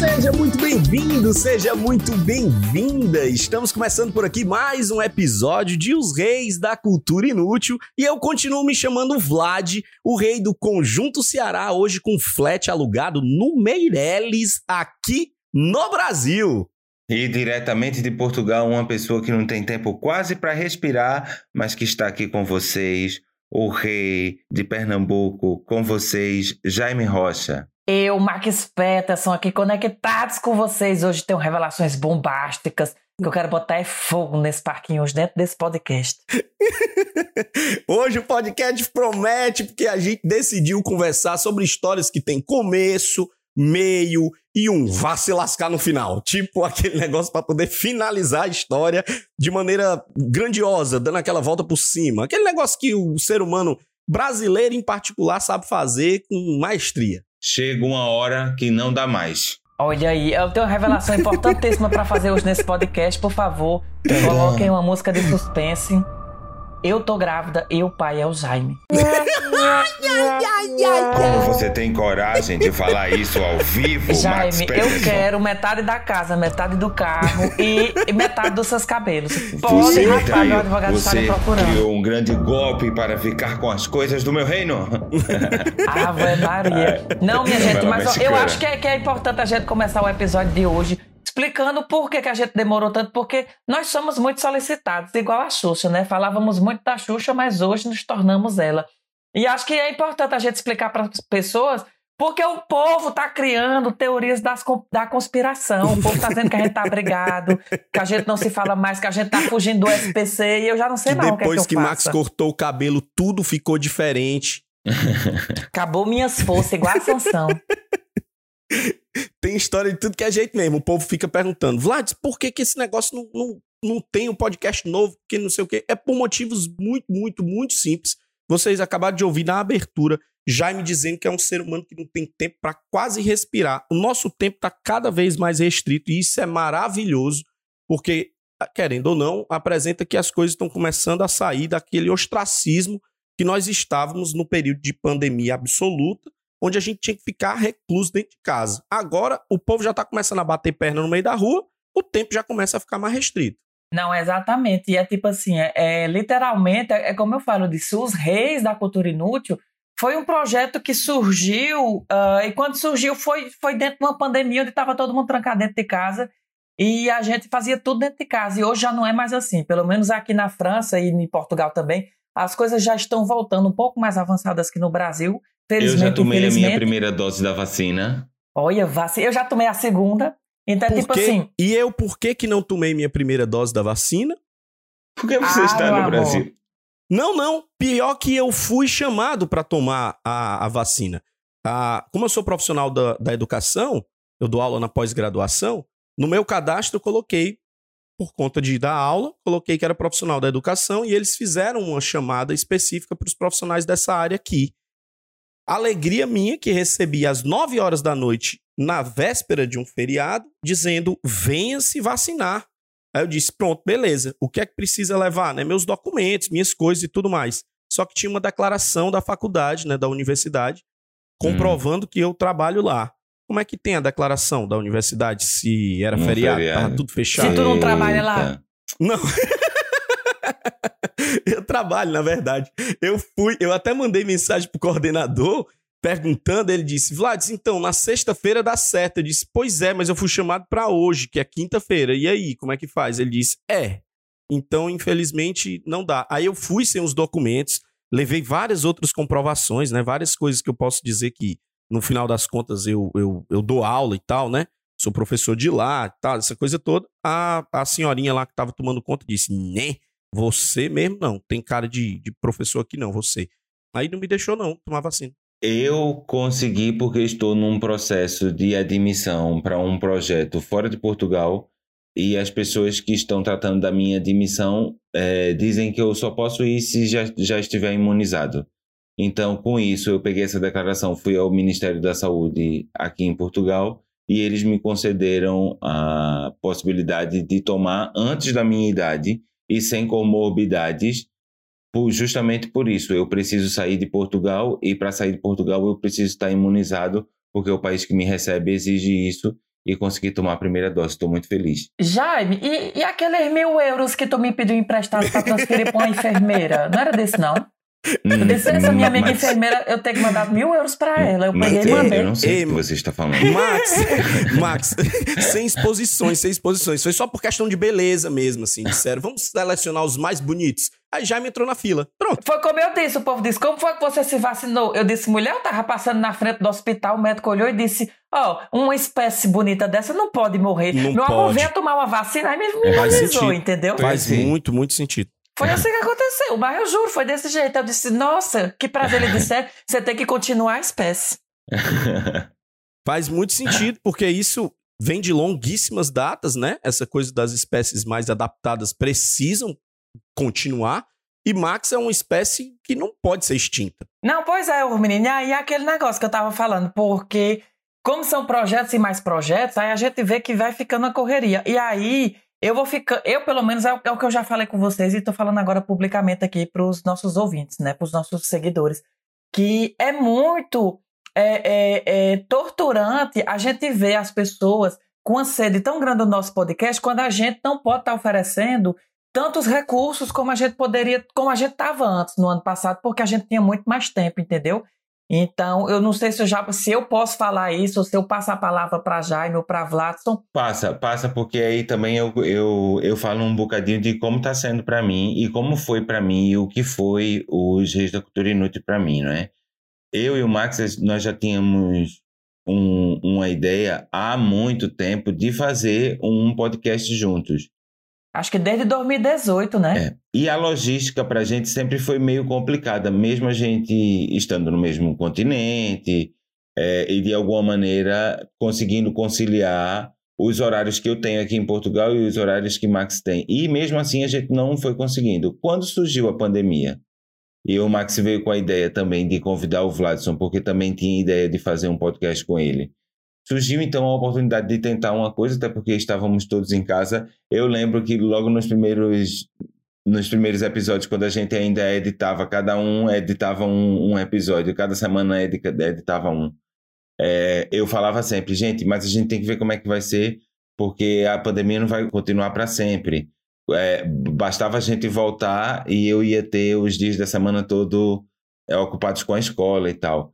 Seja muito bem-vindo, seja muito bem-vinda. Estamos começando por aqui mais um episódio de Os Reis da Cultura Inútil e eu continuo me chamando Vlad, o rei do Conjunto Ceará, hoje com flat alugado no Meireles, aqui no Brasil. E diretamente de Portugal, uma pessoa que não tem tempo quase para respirar, mas que está aqui com vocês, o rei de Pernambuco, com vocês, Jaime Rocha. Eu, Max Peterson, aqui conectados com vocês. Hoje tenho revelações bombásticas que eu quero botar é fogo nesse parquinho hoje, dentro desse podcast. Hoje o podcast promete porque a gente decidiu conversar sobre histórias que têm começo, meio e um vá se lascar no final. Tipo aquele negócio para poder finalizar a história de maneira grandiosa, dando aquela volta por cima. Aquele negócio que o ser humano brasileiro em particular sabe fazer com maestria. Chega uma hora que não dá mais. Olha aí, eu tenho uma revelação importantíssima para fazer hoje nesse podcast. Por favor, coloquem uma música de suspense. Eu tô grávida e o pai é o Jaime. Como você tem coragem de falar isso ao vivo, Max Jaime, eu Peterson? quero metade da casa, metade do carro e, e metade dos seus cabelos. Pode Você, rapaz, meu advogado está você me procurando. criou um grande golpe para ficar com as coisas do meu reino. Ave Maria. Não, minha gente, Novela mas ó, eu acho que é, que é importante a gente começar o episódio de hoje explicando por que, que a gente demorou tanto, porque nós somos muito solicitados, igual a Xuxa, né? Falávamos muito da Xuxa, mas hoje nos tornamos ela. E acho que é importante a gente explicar para as pessoas porque o povo tá criando teorias das, da conspiração. O povo tá dizendo que a gente tá brigado, que a gente não se fala mais, que a gente tá fugindo do SPC e eu já não sei Que mais o que é que que, Max cortou o cabelo, tudo ficou diferente. Acabou minhas forças, igual a Sansão. Tem história de tudo que é jeito mesmo. O povo fica perguntando, Vlad, por que, que esse negócio não, não, não tem um podcast novo? Porque não sei o quê. É por motivos muito, muito, muito simples. Vocês acabaram de ouvir na abertura Jaime dizendo que é um ser humano que não tem tempo para quase respirar. O nosso tempo está cada vez mais restrito e isso é maravilhoso, porque, querendo ou não, apresenta que as coisas estão começando a sair daquele ostracismo que nós estávamos no período de pandemia absoluta, onde a gente tinha que ficar recluso dentro de casa. Agora, o povo já está começando a bater perna no meio da rua, o tempo já começa a ficar mais restrito. Não, exatamente. E é tipo assim, é, é literalmente, é, é como eu falo, disse, os reis da cultura inútil foi um projeto que surgiu, ah, e quando surgiu foi, foi dentro de uma pandemia onde estava todo mundo trancado dentro de casa e a gente fazia tudo dentro de casa. E hoje já não é mais assim. Pelo menos aqui na França e em Portugal também, as coisas já estão voltando um pouco mais avançadas que no Brasil. Eu Felizmente, já tomei a minha primeira dose da vacina. Olha, vacina. Eu já tomei a segunda. Então é Por tipo quê? assim. E eu, por que, que não tomei minha primeira dose da vacina? Por que você Ah, está no amor. Brasil? Não, não. Pior que eu fui chamado para tomar a, a vacina. Ah, como eu sou profissional da, da educação, eu dou aula na pós-graduação, no meu cadastro eu coloquei, por conta de dar aula, coloquei que era profissional da educação e eles fizeram uma chamada específica para os profissionais dessa área aqui. Alegria minha que recebi às 9 horas da noite, na véspera de um feriado, dizendo: venha se vacinar. Aí eu disse: pronto, beleza. O que é que precisa levar? Né? Meus documentos, minhas coisas e tudo mais. Só que tinha uma declaração da faculdade, né, da universidade, comprovando que eu trabalho lá. Como é que tem a declaração da universidade se era Um feriado, feriado. tava tudo fechado? Se tu não trabalha lá? Não. eu trabalho, na verdade. Eu fui, eu até mandei mensagem pro coordenador perguntando, ele disse: "Vlad, então, na sexta-feira dá certo". Eu disse: "Pois é, mas eu fui chamado pra hoje, que é quinta-feira. E aí, como é que faz?". Ele disse: "É. Então, infelizmente, não dá". Aí eu fui sem os documentos, levei várias outras comprovações, né? Várias coisas que eu posso dizer que no final das contas eu, eu, eu dou aula e tal, né? Sou professor de lá, tal, essa coisa toda. A, a senhorinha lá que tava tomando conta disse: "Né, você mesmo não, tem cara de, de professor aqui não, você". Aí não me deixou não tomar vacina. Eu consegui porque estou num processo de admissão para um projeto fora de Portugal e as pessoas que estão tratando da minha admissão é, dizem que eu só posso ir se já, já estiver imunizado. Então, com isso, eu peguei essa declaração, fui ao Ministério da Saúde aqui em Portugal e eles me concederam a possibilidade de tomar antes da minha idade e sem comorbidades, justamente por isso. Eu preciso sair de Portugal e para sair de Portugal eu preciso estar imunizado, porque o país que me recebe exige isso e consegui tomar a primeira dose. Estou muito feliz. Jaime, e, e aqueles mil euros que tu me pediu emprestado para transferir para uma enfermeira? Não era desse, não? Eu disse, essa minha amiga mas... enfermeira, eu tenho que mandar mil euros pra ela. Eu peguei e mandei. Eu não sei o que você está falando. Max, Max, sem exposições, sem exposições. Foi só por questão de beleza mesmo, assim. Disseram, vamos selecionar os mais bonitos. Aí já me entrou na fila. Pronto. Foi como eu disse, o povo disse, como foi que você se vacinou? Eu disse, mulher, eu tava passando na frente do hospital, o médico olhou e disse, ó, oh, uma espécie bonita dessa não pode morrer. Não Meu pode. amor, venha tomar uma vacina. Aí me, me avisou, entendeu? Faz muito, muito sentido. Foi assim que aconteceu, mas eu juro, foi desse jeito. Eu disse, nossa, que prazer. Ele disse, é, você tem que continuar a espécie. Faz muito sentido, porque isso vem de longuíssimas datas, né? Essa coisa das espécies mais adaptadas precisam continuar. E Max é uma espécie que não pode ser extinta. Não, pois é, menino. E aí aquele negócio que eu tava falando, porque como são projetos e mais projetos, aí a gente vê que vai ficando a correria. E aí eu vou ficar, eu pelo menos é o, é o, que eu já falei com vocês e tô falando agora publicamente aqui para os nossos ouvintes, né, para os nossos seguidores, que é muito é, é, é, torturante a gente ver as pessoas com a sede tão grande do nosso podcast quando a gente não pode estar tá oferecendo tantos recursos como a gente poderia, como a gente estava antes no ano passado, porque a gente tinha muito mais tempo, entendeu? Então, eu não sei se eu já se eu posso falar isso, ou se eu passo a palavra para Jaime ou para Vladson. Passa, passa, porque aí também eu, eu, eu falo um bocadinho de como está sendo para mim e como foi para mim e o que foi os Reis da Cultura Inútil para mim, não é? Eu e o Max, nós já tínhamos um, uma ideia há muito tempo de fazer um podcast juntos. Acho que desde 2018, né? É. E a logística para a gente sempre foi meio complicada, mesmo a gente estando no mesmo continente é, e de alguma maneira conseguindo conciliar os horários que eu tenho aqui em Portugal e os horários que Max tem. E mesmo assim a gente não foi conseguindo. Quando surgiu a pandemia, e o Max veio com a ideia também de convidar o Vladson, porque também tinha ideia de fazer um podcast com ele. Surgiu então a oportunidade de tentar uma coisa, até porque estávamos todos em casa. Eu lembro que logo nos primeiros nos primeiros episódios, quando a gente ainda editava, cada um editava um, um episódio, cada semana editava um. É, eu falava sempre, gente, mas a gente tem que ver como é que vai ser, porque a pandemia não vai continuar para sempre. É, bastava a gente voltar e eu ia ter os dias da semana todo é, ocupados com a escola e tal.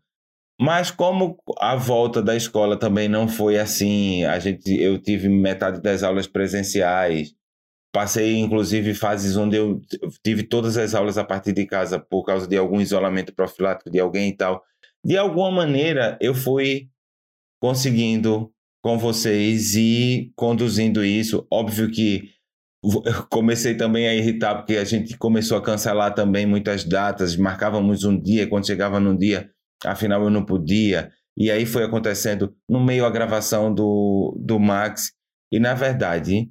Mas como a volta da escola também não foi assim, a gente, eu tive metade das aulas presenciais, passei inclusive fases onde eu tive todas as aulas a partir de casa por causa de algum isolamento profilático de alguém e tal. De alguma maneira eu fui conseguindo com vocês e conduzindo isso. Óbvio que comecei também a irritar porque a gente começou a cancelar também muitas datas, marcávamos um dia, quando chegava no dia afinal eu não podia. E aí foi acontecendo no meio a gravação do, do Max. E na verdade,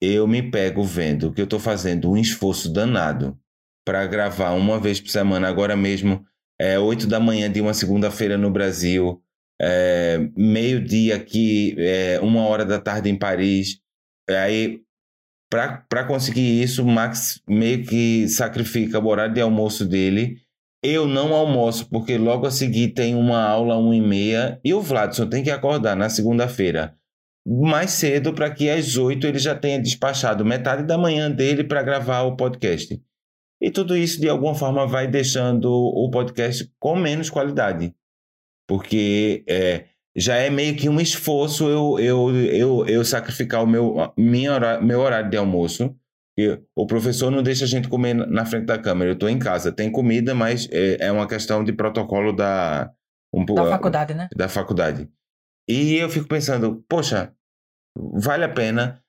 eu me pego vendo que eu estou fazendo um esforço danado para gravar uma vez por semana. Agora mesmo, é 8 da manhã de uma segunda-feira no Brasil, é, meio-dia aqui, é, uma hora da tarde em Paris. Aí, para conseguir isso, o Max meio que sacrifica o horário de almoço dele eu não almoço, porque logo a seguir tem uma aula uma e meia e o Vladson tem que acordar na segunda-feira mais cedo para que às oito ele já tenha despachado metade da manhã dele para gravar o podcast. E tudo isso, de alguma forma, vai deixando o podcast com menos qualidade. Porque é, já é meio que um esforço eu, eu, eu, eu sacrificar o meu, minha meu horário de almoço o professor não deixa a gente comer na frente da câmera. Eu estou em casa, tem comida, mas é, é uma questão de protocolo da. Um, da faculdade, né? Da faculdade. E eu fico pensando, poxa, vale a pena.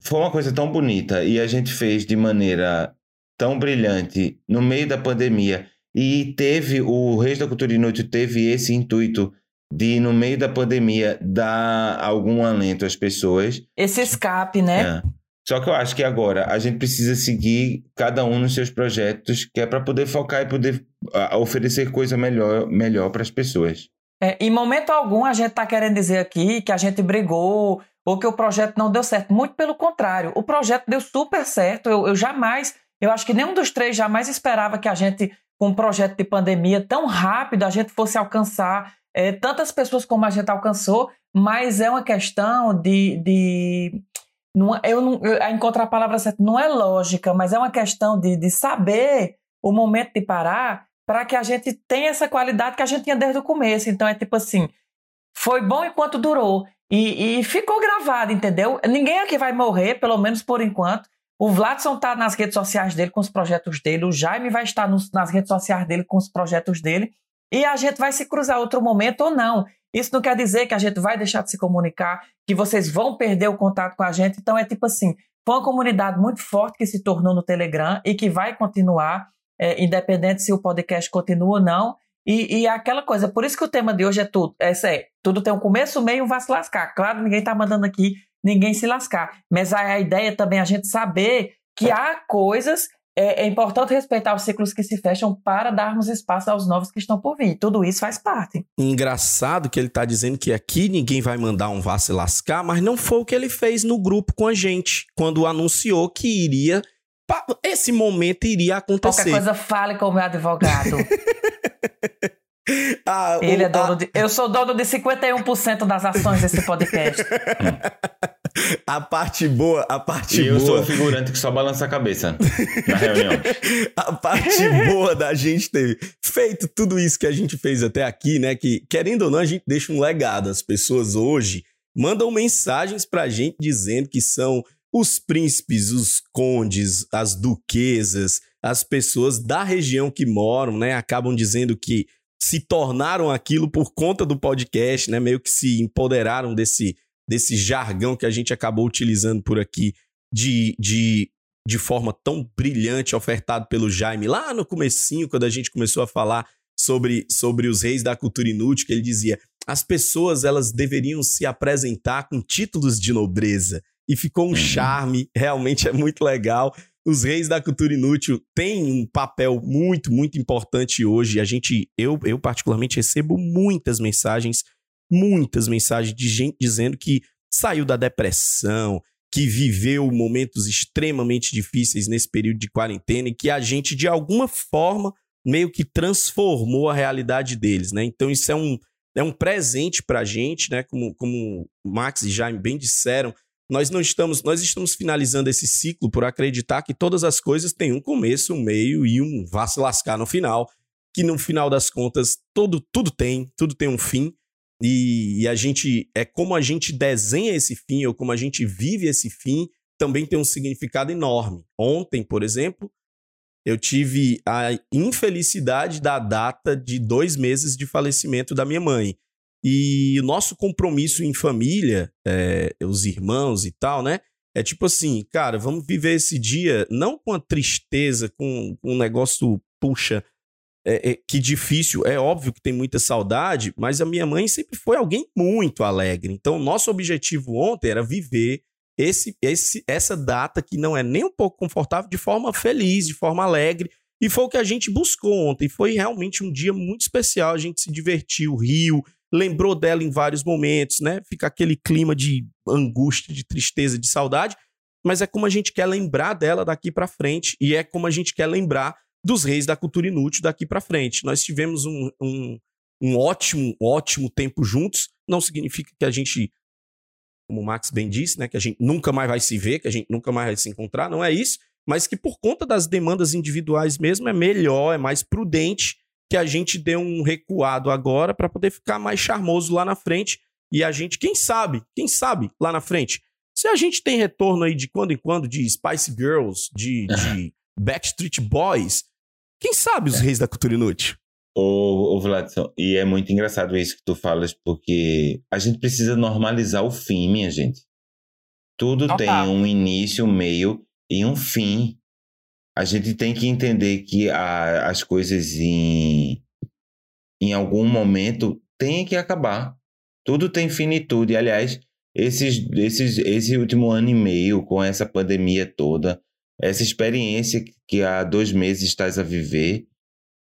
Foi uma coisa tão bonita e a gente fez de maneira tão brilhante no meio da pandemia. E teve, o Reis da Cultura Inútil teve esse intuito de, no meio da pandemia, dar algum alento às pessoas. Esse escape, né? É. Só que eu acho que agora a gente precisa seguir cada um nos seus projetos, que é para poder focar e poder uh, oferecer coisa melhor, melhor para as pessoas. É, em momento algum a gente está querendo dizer aqui que a gente brigou ou que o projeto não deu certo. Muito pelo contrário, o projeto deu super certo. Eu, eu jamais, eu acho que nenhum dos três jamais esperava que a gente, com um projeto de pandemia tão rápido, a gente fosse alcançar é, tantas pessoas como a gente alcançou, mas é uma questão de. de não, eu não, eu, encontrar a palavra certa não é lógica, mas é uma questão de, de saber o momento de parar para que a gente tenha essa qualidade que a gente tinha desde o começo. Então é tipo assim, foi bom enquanto durou. E, e ficou gravado, entendeu? Ninguém aqui vai morrer, pelo menos por enquanto. O Vladson está nas redes sociais dele com os projetos dele, o Jaime vai estar nos, nas redes sociais dele com os projetos dele, e a gente vai se cruzar outro momento ou não. Isso não quer dizer que a gente vai deixar de se comunicar, que vocês vão perder o contato com a gente. Então é tipo assim, foi uma comunidade muito forte que se tornou no Telegram e que vai continuar é, independente se o podcast continua ou não. E, e é aquela coisa, por isso que o tema de hoje é tudo. Essa é, tudo tem um começo, meio e vai se lascar. Claro, ninguém está mandando aqui ninguém se lascar. Mas a, a ideia também é a gente saber que há coisas é, é, importante respeitar os ciclos que se fecham para darmos espaço aos novos que estão por vir. Tudo isso faz parte. Engraçado que ele está dizendo que aqui ninguém vai mandar um vá se lascar, mas não foi o que ele fez no grupo com a gente, quando anunciou que iria esse momento iria acontecer. Qualquer coisa, fale com o meu advogado. ah, Ele o, é dono a... de. Eu sou dono de 51% das ações desse podcast. a parte boa, a parte e boa. eu sou o figurante que só balança a cabeça na reunião. a parte boa da gente ter feito tudo isso que a gente fez até aqui, né? Que, querendo ou não, a gente deixa um legado. As pessoas hoje mandam mensagens pra gente dizendo que são os príncipes, os condes, as duquesas, as pessoas da região que moram, né, acabam dizendo que se tornaram aquilo por conta do podcast, né, meio que se empoderaram desse, desse jargão que a gente acabou utilizando por aqui de, de, de forma tão brilhante ofertado pelo Jaime lá no comecinho, quando a gente começou a falar sobre, sobre os reis da cultura inútil, que ele dizia as pessoas elas deveriam se apresentar com títulos de nobreza e ficou um uhum. charme, realmente é muito legal. Os Reis da Cultura Inútil têm um papel muito, muito importante hoje. A gente, eu, eu particularmente recebo muitas mensagens, muitas mensagens de gente dizendo que saiu da depressão, que viveu momentos extremamente difíceis nesse período de quarentena e que a gente, de alguma forma, meio que transformou a realidade deles, né? Então, isso é um, é um presente para a gente, né? Como, como Max e Jaime bem disseram, nós não estamos, nós estamos finalizando esse ciclo por acreditar que todas as coisas têm um começo, um meio e um vá se lascar no final, que no final das contas tudo tudo tem, tudo tem um fim. E, e a gente é como a gente desenha esse fim ou como a gente vive esse fim também tem um significado enorme. Ontem, por exemplo, eu tive a infelicidade da data de dois meses de falecimento da minha mãe. E o nosso compromisso em família, é, os irmãos e tal, né? É tipo assim, cara, vamos viver esse dia não com a tristeza, com, com um negócio, puxa, é, é, que difícil. É óbvio que tem muita saudade, mas a minha mãe sempre foi alguém muito alegre. Então, nosso objetivo ontem era viver esse, esse, essa data que não é nem um pouco confortável de forma feliz, de forma alegre. E foi o que a gente buscou ontem. Foi realmente um dia muito especial. A gente se divertiu, riu, lembrou dela em vários momentos, né? Fica aquele clima de angústia, de tristeza, de saudade, mas é como a gente quer lembrar dela daqui para frente e é como a gente quer lembrar dos reis da cultura inútil daqui para frente. Nós tivemos um, um, um ótimo, ótimo tempo juntos, não significa que a gente, como o Max bem disse, né, que a gente nunca mais vai se ver, que a gente nunca mais vai se encontrar, não é isso, mas que por conta das demandas individuais mesmo é melhor, é mais prudente que a gente dê um recuado agora para poder ficar mais charmoso lá na frente. E a gente, quem sabe, quem sabe lá na frente, se a gente tem retorno aí de quando em quando de Spice Girls, de, de Backstreet Boys, quem sabe os é. reis da cultura inútil? Ô, ô Vladson, e é muito engraçado isso que tu falas, porque a gente precisa normalizar o fim, minha gente. Tudo tem um início, um meio e um fim a gente tem que entender que a, as coisas em, em algum momento têm que acabar. Tudo tem finitude. Aliás, esses, esses, esse último ano e meio, com essa pandemia toda, essa experiência que há dois meses estás a viver,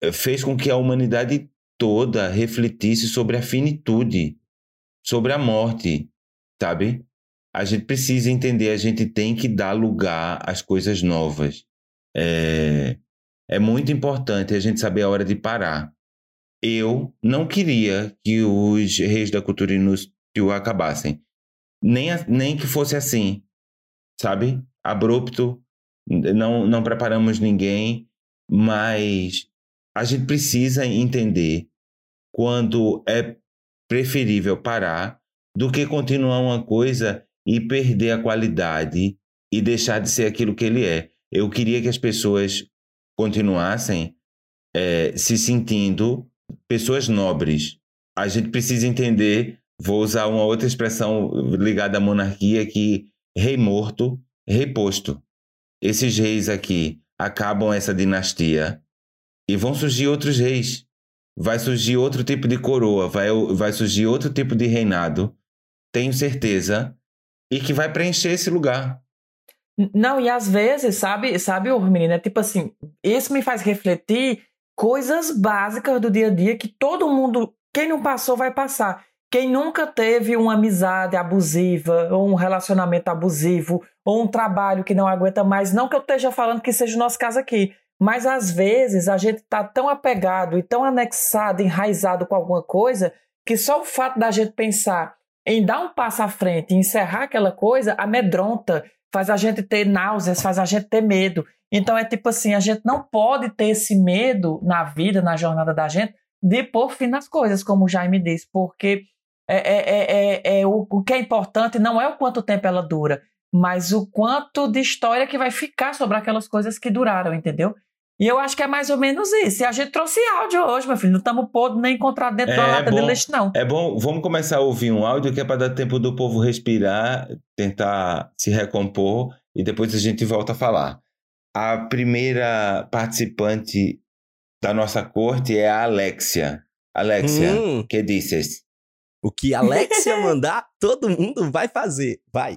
eh, fez com que a humanidade toda refletisse sobre a finitude, sobre a morte, sabe? A gente precisa entender, a gente tem que dar lugar às coisas novas. É, é muito importante a gente saber a hora de parar. Eu não queria que os reis da cultura inútil acabassem. Nem, nem que fosse assim, sabe? Abrupto, não, não preparamos ninguém, mas a gente precisa entender quando é preferível parar do que continuar uma coisa e perder a qualidade e deixar de ser aquilo que ele é. Eu queria que as pessoas continuassem é, se sentindo pessoas nobres. A gente precisa entender, vou usar uma outra expressão ligada à monarquia, que rei morto, rei posto. Esses reis aqui acabam essa dinastia e vão surgir outros reis. Vai surgir outro tipo de coroa, vai, vai surgir outro tipo de reinado, tenho certeza, e que vai preencher esse lugar. Não, e às vezes, sabe, sabe, menino, é tipo assim, isso me faz refletir coisas básicas do dia a dia que todo mundo, quem não passou, vai passar. Quem nunca teve uma amizade abusiva, ou um relacionamento abusivo, ou um trabalho que não aguenta mais, não que eu esteja falando que seja o nosso caso aqui, mas às vezes a gente está tão apegado e tão anexado, enraizado com alguma coisa, que só o fato da gente pensar em dar um passo à frente encerrar aquela coisa amedronta, faz a gente ter náuseas, faz a gente ter medo. Então é tipo assim, a gente não pode ter esse medo na vida, na jornada da gente, de pôr fim nas coisas, como o Jaime disse, porque é, é, é, é, o, o que é importante não é o quanto tempo ela dura, mas o quanto de história que vai ficar sobre aquelas coisas que duraram, entendeu? E eu acho que é mais ou menos isso. E a gente trouxe áudio hoje, meu filho. Não estamos podendo nem encontrar dentro é, da lata bom, de leite, não. É bom, vamos começar a ouvir um áudio que é para dar tempo do povo respirar, tentar se recompor e depois a gente volta a falar. A primeira participante da nossa corte é a Alexia. Alexia, hum. que dizes? O que a Alexia mandar, todo mundo vai fazer. Vai.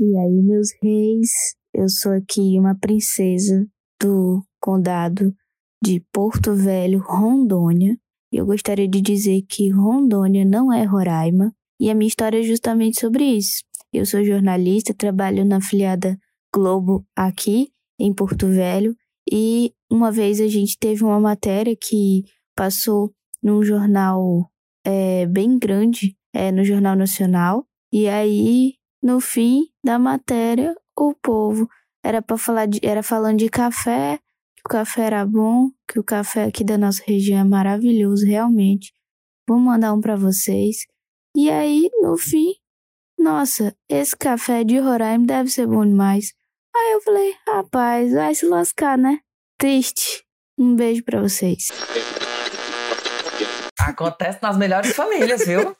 E aí, meus reis, eu sou aqui uma princesa do condado de Porto Velho, Rondônia. E eu gostaria de dizer que Rondônia não é Roraima. E a minha história é justamente sobre isso. Eu sou jornalista, trabalho na afiliada Globo aqui em Porto Velho. E uma vez a gente teve uma matéria que passou num jornal é, bem grande, é, no Jornal Nacional. E aí no fim da matéria, o povo era para falar de, era falando de café, que o café era bom, que o café aqui da nossa região é maravilhoso, realmente. Vou mandar um para vocês. E aí, no fim, nossa, esse café de Roraima deve ser bom demais. Aí eu falei, rapaz, vai se lascar, né? Triste. Um beijo para vocês. Acontece nas melhores famílias, viu?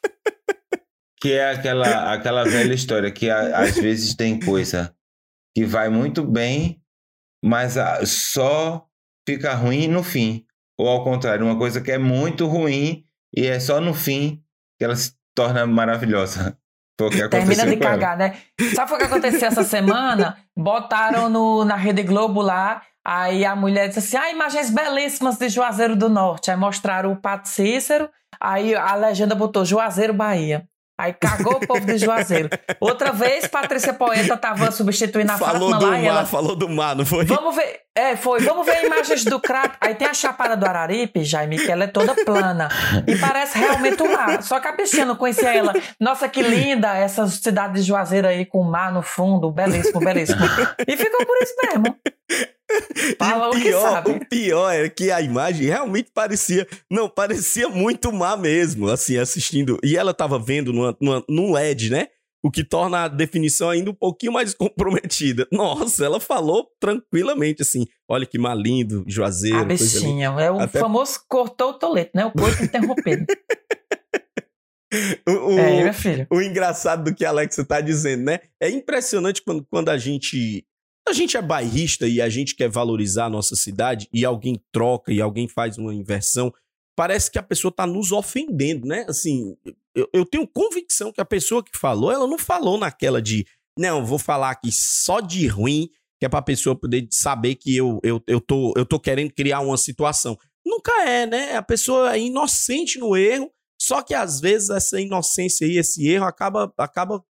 Que é aquela, aquela velha história que a, às vezes tem coisa que vai muito bem, mas a, só fica ruim no fim. Ou ao contrário, uma coisa que é muito ruim e é só no fim que ela se torna maravilhosa. Termina de cagar, né? Sabe o que aconteceu essa semana? Botaram no, na Rede Globo lá, aí a mulher disse assim: ah, imagens belíssimas de Juazeiro do Norte. Aí mostraram o Pato Cícero, aí a legenda botou Juazeiro, Bahia. Aí cagou o povo de Juazeiro. Outra vez, Patrícia Poeta estava substituindo a falou Fátima do lá mar, e ela... Falou do mar, não foi? Vamos ver... É, foi. Vamos ver imagens do crato. Aí tem a Chapada do Araripe, Jaime, que ela é toda plana. E parece realmente um mar. Só que a bichinha não conhecia ela. Nossa, que linda essa cidade de Juazeiro aí com o mar no fundo. Belíssimo, belíssimo. E ficou por isso mesmo. Fala o, pior, o, o pior é que a imagem realmente parecia. Não, parecia muito má mesmo, assim, assistindo. E ela tava vendo numa, numa, num LED, né? O que torna a definição ainda um pouquinho mais comprometida. Nossa, ela falou tranquilamente assim: olha que mal lindo, Juazeiro. A bichinha, é o Até... famoso cortou o tolete, né? O corpo interrompido. o, o, é, meu filho. O engraçado do que a Alexa tá dizendo, né? É impressionante quando, quando a gente a gente é bairrista e a gente quer valorizar a nossa cidade e alguém troca e alguém faz uma inversão parece que a pessoa tá nos ofendendo, né? Assim, eu, eu tenho convicção que a pessoa que falou, ela não falou naquela de, não, vou falar aqui só de ruim, que é pra pessoa poder saber que eu, eu, eu, tô, eu tô querendo criar uma situação. Nunca é, né? A pessoa é inocente no erro, só que às vezes essa inocência e esse erro acaba, acaba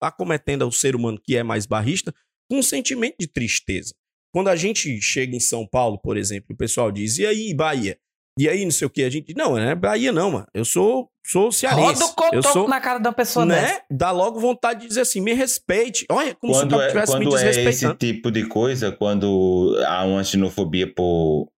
acometendo o ser humano que é mais barrista um sentimento de tristeza. Quando a gente chega em São Paulo, por exemplo, o pessoal diz: e aí, Bahia? E aí, não sei o que, a gente. Não, não é Bahia, não, mano. Eu sou, sou cearense. Roda o eu sou, na cara da pessoa né? dessa. Dá logo vontade de dizer assim: me respeite. Olha, como quando se eu é, estivesse me quando é esse tipo de coisa, quando há uma xenofobia por,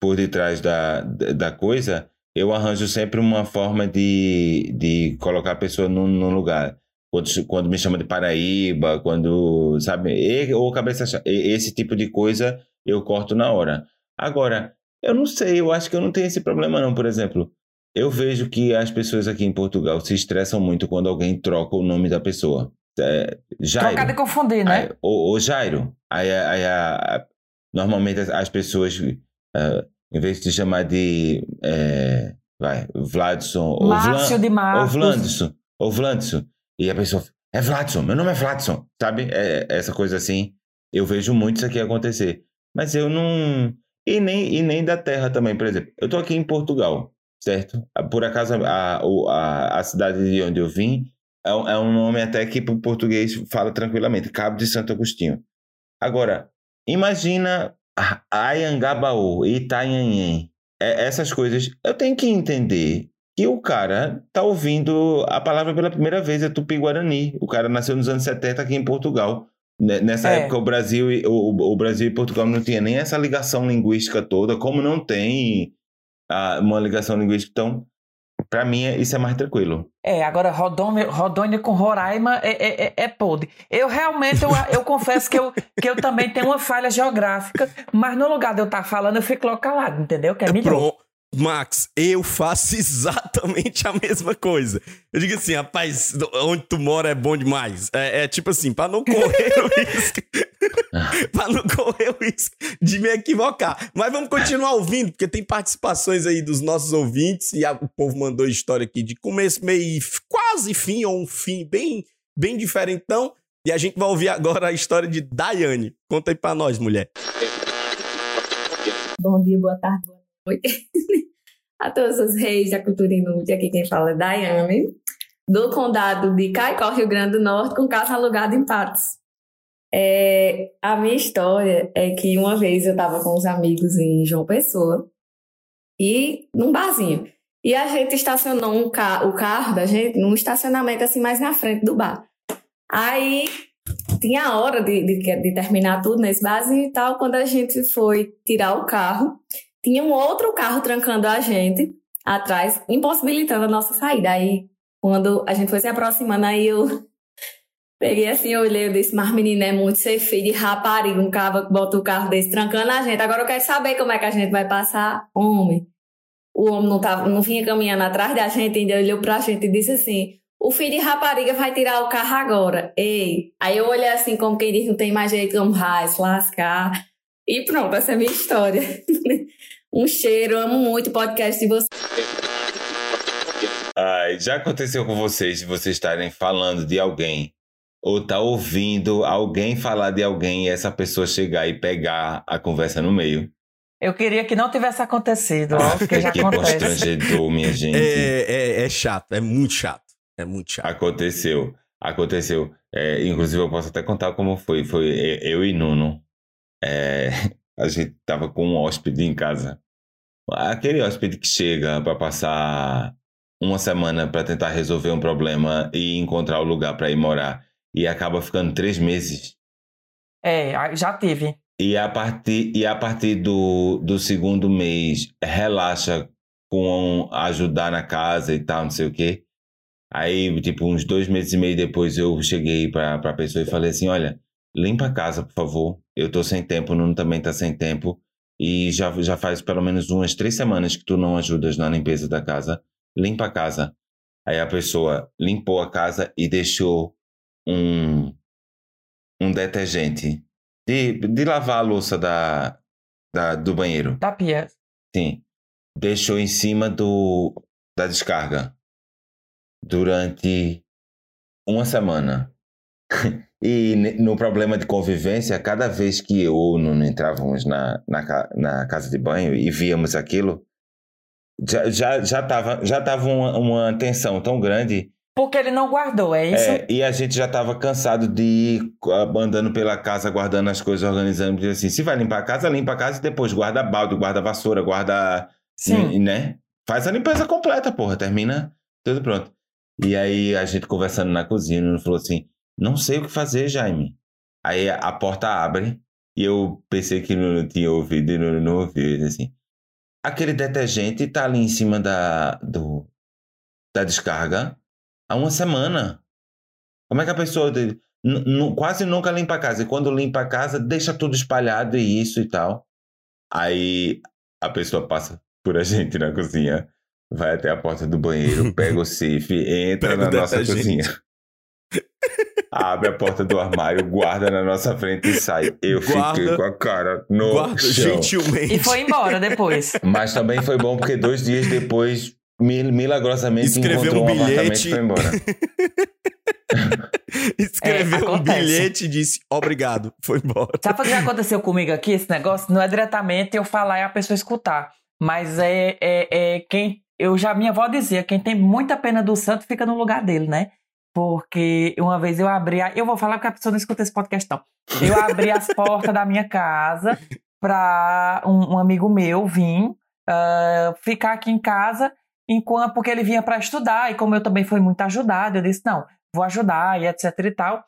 por detrás da, da da coisa, eu arranjo sempre uma forma de, de colocar a pessoa num, num lugar. Quando, quando me chama de Paraíba, quando, sabe, e- ou cabeça esse tipo de coisa, eu corto na hora. Agora, eu não sei, eu acho que eu não tenho esse problema não, por exemplo. Eu vejo que as pessoas aqui em Portugal se estressam muito quando alguém troca o nome da pessoa. É, Jairo. Trocar de confundir, né? Aí, ô Jairo, aí, aí a- a- normalmente as, as pessoas, ah, em vez de chamar de é, vai, Vladson ou, Márcio Vlan, de ou Marcos. Vlandson, ou Vlandson, e a pessoa, é Vladson, meu nome é Vladson, sabe? É, essa coisa assim, eu vejo muito isso aqui acontecer. Mas eu não... E nem, e nem da terra também, por exemplo. Eu tô aqui em Portugal, certo? Por acaso, a, a, a cidade de onde eu vim é, um- é um nome até que o português fala tranquilamente, Cabo de Santo Agostinho. Agora, imagina Ayangabaú, Itanhanhém, é- essas coisas. Eu tenho que entender que o cara tá ouvindo a palavra pela primeira vez, é Tupi-Guarani. O cara nasceu nos anos 70 aqui em Portugal. Ne- Nessa É. época, o Brasil, e, o, o Brasil e Portugal não tinha nem essa ligação linguística toda, como não tem ah, uma ligação linguística. Então, para mim, é- isso é mais tranquilo. É, agora Rodônia, Rodônia com Roraima é, é, é, é podre. Eu realmente, eu, eu confesso que eu, que eu também tenho uma falha geográfica, mas no lugar de eu estar falando, eu fico logo calado, entendeu? Que é melhor. Pronto. Max, eu faço exatamente a mesma coisa. Eu digo assim, rapaz, onde tu mora é bom demais. É, é tipo assim, pra não correr o risco. pra não correr o risco de me equivocar. Mas vamos continuar ouvindo, porque tem participações aí dos nossos ouvintes e a- o povo mandou história aqui de começo, meio e quase fim, ou um fim bem, bem diferentão. E a gente vai ouvir agora a história de Daiane. Conta aí pra nós, mulher. Bom dia, boa tarde, boa. A todos os reis da cultura inútil, aqui quem fala é Daiane, do condado de Caicó, Rio Grande do Norte, com casa alugada em Patos. É, a minha história é que uma vez eu estava com os amigos em João Pessoa, e num barzinho. E a gente estacionou um ca o carro da gente num estacionamento assim mais na frente do bar. Aí tinha a hora de, de, de terminar tudo nesse barzinho e tal. Quando a gente foi tirar o carro, tinha um outro carro trancando a gente atrás, impossibilitando a nossa saída. Aí, quando a gente foi se aproximando, aí eu peguei assim, eu olhei, eu disse, mas menina, é muito ser filho de rapariga, um cara bota o carro desse trancando a gente. Agora eu quero saber como é que a gente vai passar. Homem, o homem não, tava, não vinha caminhando atrás da gente, ainda olhou pra gente e disse assim, o filho de rapariga vai tirar o carro agora. Ei, aí eu olhei assim, como quem diz, não tem mais jeito, como se lascar. E pronto, essa é a minha história. um cheiro, amo muito o podcast de vocês. Ai, já aconteceu com vocês de vocês estarem falando de alguém ou tá ouvindo alguém falar de alguém e essa pessoa chegar e pegar a conversa no meio? Eu queria que não tivesse acontecido, ó, porque já que acontece. constrangedor, minha gente. É, é, é chato, é muito chato. É muito chato. Aconteceu, aconteceu. É, inclusive, eu posso até contar como foi. Foi eu e Nuno. É, a gente tava com um hóspede em casa. Aquele hóspede que chega para passar uma semana para tentar resolver um problema e encontrar o lugar para ir morar e acaba ficando três meses. É, já tive. E a partir, e a partir do, do segundo mês, relaxa com ajudar na casa e tal, não sei o quê. Aí, tipo, uns dois meses e meio depois, eu cheguei pra, pra pessoa e falei assim: olha, limpa a casa, por favor. Eu tô sem tempo, o Nuno também tá sem tempo. E já, já faz pelo menos umas três semanas que tu não ajudas na limpeza da casa. Limpa a casa. Aí a pessoa limpou a casa e deixou um, um detergente de, de lavar a louça da, da, do banheiro. Da pia. Sim. deixou em cima do da descarga durante uma semana. e no problema de convivência, cada vez que eu ou Nuno entrávamos na, na, na casa de banho e víamos aquilo, já, já, já tava, já tava uma, uma tensão tão grande Porque ele não guardou, é isso? é, e a gente já tava cansado de ir ah, andando pela casa, guardando as coisas, organizando. porque, Assim, se vai limpar a casa, limpa a casa e depois guarda balde, guarda vassoura, guarda. Sim. Né? Faz a limpeza completa, porra. Termina tudo pronto. E aí a gente conversando na cozinha, o Nuno falou assim: Não sei o que fazer, Jaime. Aí a- porta abre e eu pensei que não tinha ouvido e não, não disse assim: Aquele detergente tá ali em cima da, do, da descarga há uma semana. Como é que a pessoa quase nunca limpa a casa? E quando limpa a casa, deixa tudo espalhado e isso e tal. Aí a pessoa passa por a gente na cozinha, vai até a porta do banheiro, pega o safe, entra Pega na nossa cozinha. Abre a porta do armário, guarda na nossa frente e sai. Eu Guarda- fiquei com a cara no Guarda chão. gentilmente. E foi embora depois. Mas também foi bom porque dois dias depois, mil- milagrosamente, Escreveu encontrou um um apartamento bilhete. e foi embora. Escreveu É, um bilhete e disse obrigado. Foi embora. Sabe o que aconteceu comigo aqui? Esse negócio não é diretamente eu falar e a pessoa escutar. Mas é, é, é quem. Eu já, minha avó dizia: quem tem muita pena do santo fica no lugar dele, né? Porque uma vez eu abri. A, eu vou falar porque a pessoa não escuta esse podcast, não. Eu abri as portas da minha casa para um, um amigo meu vir ah, ficar aqui em casa enquanto porque ele vinha para estudar. E como eu também fui muito ajudada, eu disse: não, vou ajudar e etc e tal.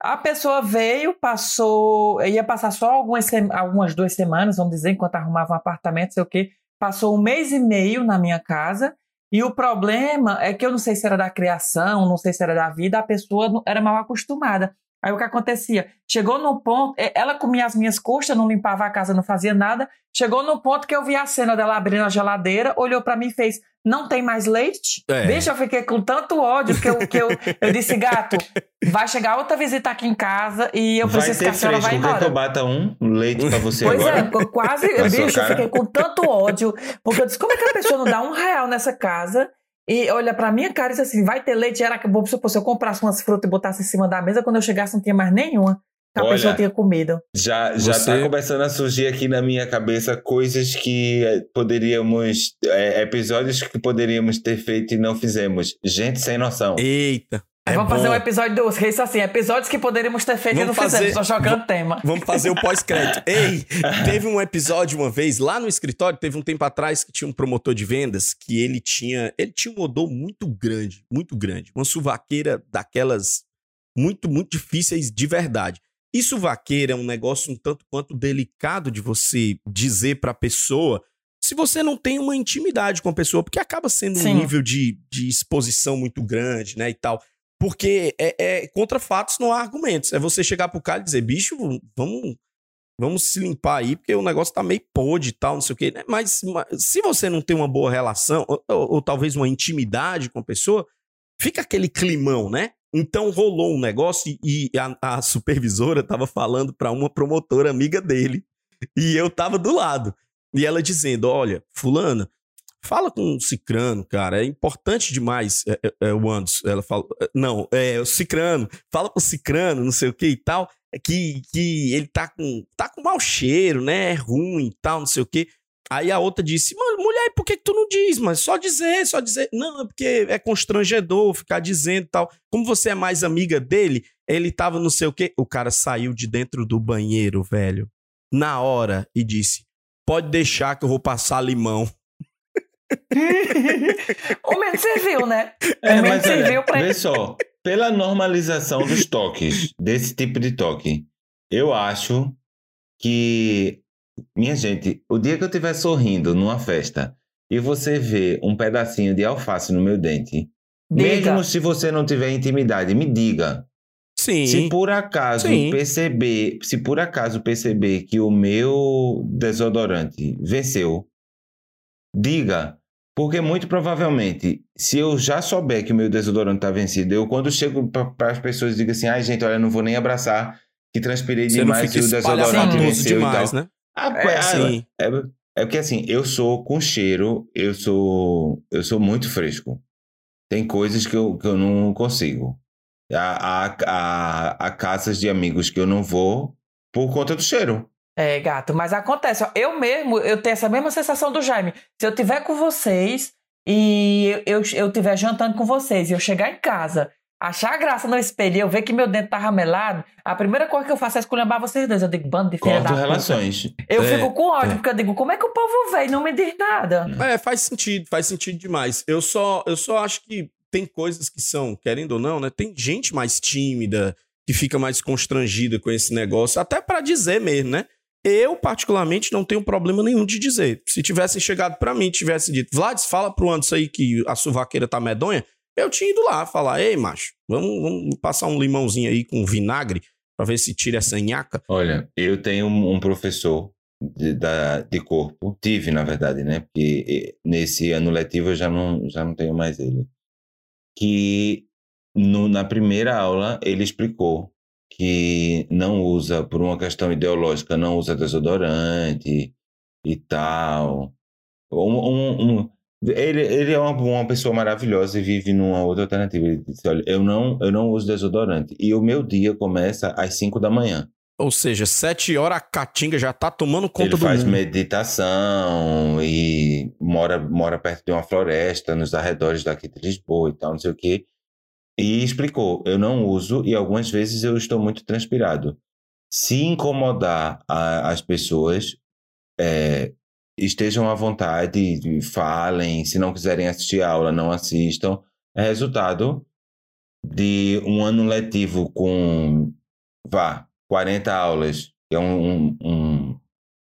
A pessoa veio, passou, ia passar só algumas, algumas duas semanas, vamos dizer, enquanto arrumava um apartamento, sei o quê. Passou um mês e meio na minha casa. E o problema é que eu não sei se era da criação, não sei se era da vida, a pessoa era mal acostumada. Aí o que acontecia? Chegou no ponto, ela comia as minhas costas, não limpava a casa, não fazia nada. Chegou no ponto que eu vi a cena dela abrindo a geladeira, olhou pra mim e fez: Não tem mais leite? É. Bicho, eu fiquei com tanto ódio que eu, que eu, eu disse: Gato, vai chegar outra visita aqui em casa e eu vai preciso que a senhora vá. Quer que eu embora. bata um leite pra você Pois agora? é, eu quase, bicho, eu fiquei com tanto ódio, porque eu disse, como é que a pessoa não dá um real nessa casa e olha pra minha cara e diz assim, vai ter leite, era que se eu comprasse umas frutas e botasse em cima da mesa, quando eu chegasse não tinha mais nenhuma, que a Olha, pessoa comido. Já, já Você- tá começando a surgir aqui na minha cabeça coisas que eh, poderíamos. eh, episódios que poderíamos ter feito e não fizemos. Gente sem noção. Eita. É Vamos bom. fazer um episódio dos reis assim, episódios que poderíamos ter feito Vamos e não fizemos, fazer- só jogando tema. Vamos fazer o pós-crédito. Ei, teve um episódio uma vez lá no escritório, teve um tempo atrás que tinha um promotor de vendas que ele tinha, ele tinha um odor muito grande, muito grande, uma suvaqueira daquelas muito muito difíceis de verdade. E suvaqueira é um negócio um tanto quanto delicado de você dizer pra pessoa se você não tem uma intimidade com a pessoa, porque acaba sendo Sim. um nível de, de exposição muito grande, né, e tal. Porque é, é contra fatos não há argumentos. É você chegar pro cara e dizer, bicho, vamos, vamos se limpar aí, porque o negócio tá meio podre e tal, não sei o quê. né? Mas, mas se você não tem uma boa relação, ou, ou- ou talvez uma intimidade com a pessoa, fica aquele climão, né? Então rolou um negócio e a, a supervisora tava falando pra uma promotora amiga dele. E eu tava do lado. E ela dizendo: Olha, Fulana, fala com o Cicrano, cara. É importante demais. É, é, é, o Anderson, ela fala. é, Não, é o Cicrano. Fala com o Cicrano, não sei o que e tal. é Que, que ele tá com, tá com mau cheiro, né? É ruim e tal, não sei o que. Aí a outra disse: Mano, mulher, por que, que tu não diz? Mas só dizer, só dizer. Não, porque é constrangedor ficar dizendo e tal. Como você é mais amiga dele, ele tava não sei o quê. O cara saiu de dentro do banheiro, velho, na hora e disse: Pode deixar que eu vou passar limão. o menos serviu, né? É, o menos serviu pra vê só, pela normalização dos toques, desse tipo de toque, eu acho que, minha gente, o dia que eu estiver sorrindo numa festa e você vê um pedacinho de alface no meu dente, Diga. mesmo se você não tiver intimidade, me diga. Sim. Se por acaso Sim. perceber, se por acaso perceber que o meu desodorante venceu, diga. Porque muito provavelmente, se eu já souber que o meu desodorante está vencido, eu quando chego para as pessoas digo assim, ai gente, olha, não vou nem abraçar, que transpirei Você demais e o desodorante venceu demais, e tal. né? Ah, É, ah, sim. é, É porque assim, eu sou com cheiro, eu sou eu sou muito fresco. Tem coisas que eu, que eu não consigo. Há, há, há, há casas de amigos que eu não vou por conta do cheiro. É, gato, mas acontece, ó, eu mesmo, eu tenho essa mesma sensação do Jaime. Se eu tiver com vocês e eu, eu tiver jantando com vocês e eu chegar em casa, achar graça no espelho eu ver que meu dente tá ramelado, a primeira coisa que eu faço é esculhambar vocês dois. Eu digo, bando de filha da Corto puta. relações. Eu É, fico com ódio, é. porque eu digo, como é que o povo vem e não me diz nada? É, faz sentido, faz sentido demais. Eu só, eu só acho que tem coisas que são, querendo ou não, né? Tem gente mais tímida, que fica mais constrangida com esse negócio, até pra dizer mesmo, né? Eu, particularmente, não tenho problema nenhum de dizer. Se tivessem chegado pra mim e tivessem dito, Vlad, fala pro Anderson aí que a suvaqueira tá medonha, eu tinha ido lá falar, ei, macho, vamos, vamos passar um limãozinho aí com vinagre pra ver se tira essa nhaca. Olha, eu tenho um, professor de, da, de corpo, tive na verdade, né? Porque nesse ano letivo eu já não, já não tenho mais ele. Que no, na primeira aula ele explicou que não usa, por uma questão ideológica, não usa desodorante e tal. Um, um- um- ele, ele é uma, uma pessoa maravilhosa e vive numa outra alternativa. Ele disse: Olha, eu não, eu não uso desodorante. E o meu dia começa às 5 da manhã. Ou seja, sete horas a caatinga já tá tomando conta Ele do faz mundo. meditação e mora, mora perto de uma floresta, nos arredores daqui de Lisboa e tal, não sei o quê. E explicou: eu não uso e algumas vezes eu estou muito transpirado. Se incomodar a- as pessoas, é, estejam à vontade, falem. Se não quiserem assistir a aula, não assistam. É resultado de um ano letivo com, vá, 40 aulas, é um, um- um-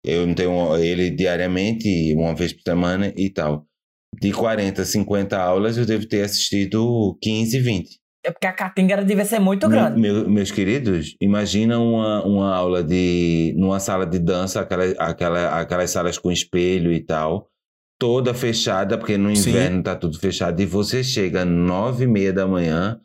eu não tenho ele diariamente, uma vez por semana e tal. De 40, 50 aulas, eu devo ter assistido 15, 20. É porque a catinga devia ser muito grande. Me- meu- meus queridos, imagina uma, uma aula de. numa sala de dança, aquela, aquela, aquelas salas com espelho e tal, toda fechada, porque no Sim. inverno tá tudo fechado, e você chega nove e meia da manhã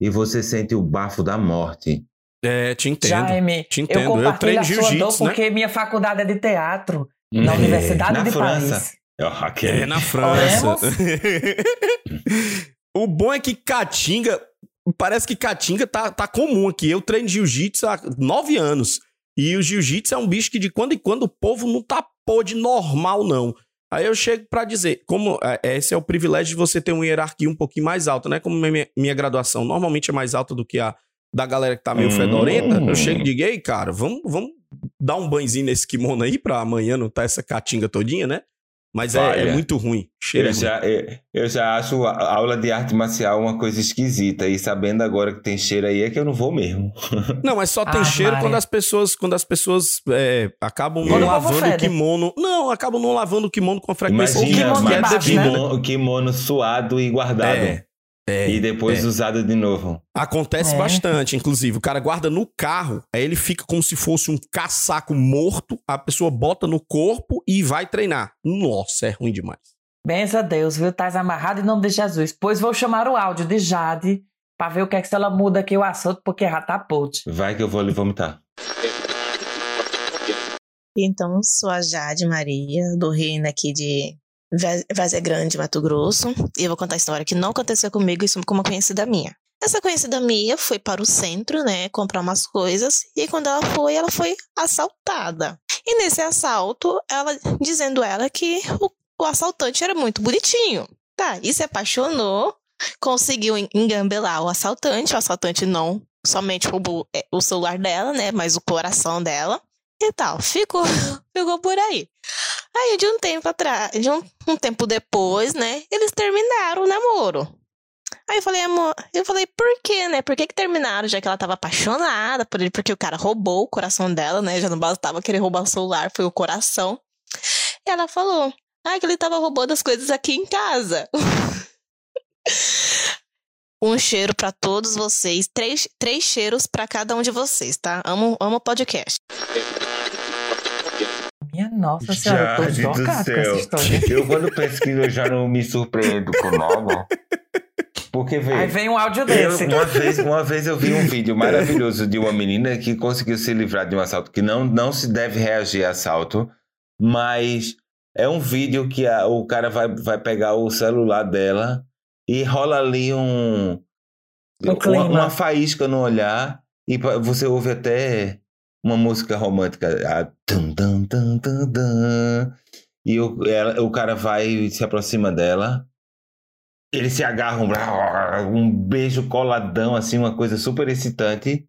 e você sente o bafo da morte. É, te entendo. Jaime, te eu entendo. Eu, compartilho treino a sua dor jiu-jitsu, né? porque minha faculdade é de teatro na É, Universidade na de França. Paris. É o Raquel. É, na França. O bom é que Caatinga, parece que Caatinga tá, tá comum aqui. Eu treino jiu-jitsu há nove anos. E o jiu-jitsu é um bicho que de quando em quando o povo não tá pô de normal, não. Aí eu chego pra dizer, como é, esse é o privilégio de você ter uma hierarquia um pouquinho mais alta, né? Como minha, minha graduação normalmente é mais alta do que a da galera que tá meio Hum. fedorenta, eu chego e digo, ei, cara, vamos, vamos dar um banhozinho nesse kimono aí pra amanhã não tá essa caatinga todinha, né? Mas é, é Olha, muito ruim. Cheiro Eu ruim. já, eu, eu já acho a aula de arte marcial uma coisa esquisita. E sabendo agora que tem cheiro aí, é que eu não vou mesmo. Não, mas só tem Ah, cheiro Maria. quando as pessoas, quando as pessoas é, acabam não o lavando o fede. kimono. Não, acabam não lavando o kimono com a frequência o que, Imagina, kimono que é né? kimono, kimono suado e guardado. É, é, e depois é. usado de novo. Acontece É. bastante, inclusive. O cara guarda no carro, aí ele fica como se fosse um casaco morto, a pessoa bota no corpo e vai treinar. Nossa, é ruim demais. Benza a Deus, viu? Estás amarrado em nome de Jesus. Pois vou chamar o áudio de Jade pra ver o que é que se ela muda aqui o assunto, porque já tá podre. Vai que eu vou lhe vomitar. Então, sou a Jade Maria, do reino aqui de Vazia Grande, Mato Grosso. E eu vou contar a história que não aconteceu comigo, isso com uma conhecida minha. Essa conhecida minha foi para o centro, né, comprar umas coisas. E quando ela foi, ela foi assaltada. E nesse assalto, ela dizendo ela que o, o assaltante era muito bonitinho. Tá, e se apaixonou, conseguiu en- engambelar o assaltante. O assaltante não somente roubou é, o celular dela, né, mas o coração dela e tal. Ficou, ficou por aí. Aí, de um tempo atrás, de um, um tempo depois, né, eles terminaram o namoro. Aí eu falei, amor, eu falei, por quê, né? Por que que terminaram? Já que ela tava apaixonada por ele, porque o cara roubou o coração dela, né? Já não bastava querer roubar o celular, foi o coração. E ela falou, ah, que ele tava roubando as coisas aqui em casa. Um cheiro pra todos vocês, três, três cheiros pra cada um de vocês, tá? Amo, amo o podcast. Nossa senhora, eu tô chocado com essa céu. história. Eu quando pesquiso eu já não me surpreendo com nada. Porque, vê, Aí vem um áudio eu, desse. uma, vez, uma vez eu vi um vídeo maravilhoso de uma menina que conseguiu se livrar de um assalto, que não, não se deve reagir a assalto, mas É um vídeo que a- o cara vai, vai pegar o celular dela e rola ali um. Um clima. uma, uma faísca no olhar e você ouve até uma música romântica. A tum, tum, tum, tum, tum. e o, ela- o cara vai e se aproxima dela. Eles se agarram, um beijo coladão, assim, uma coisa super excitante.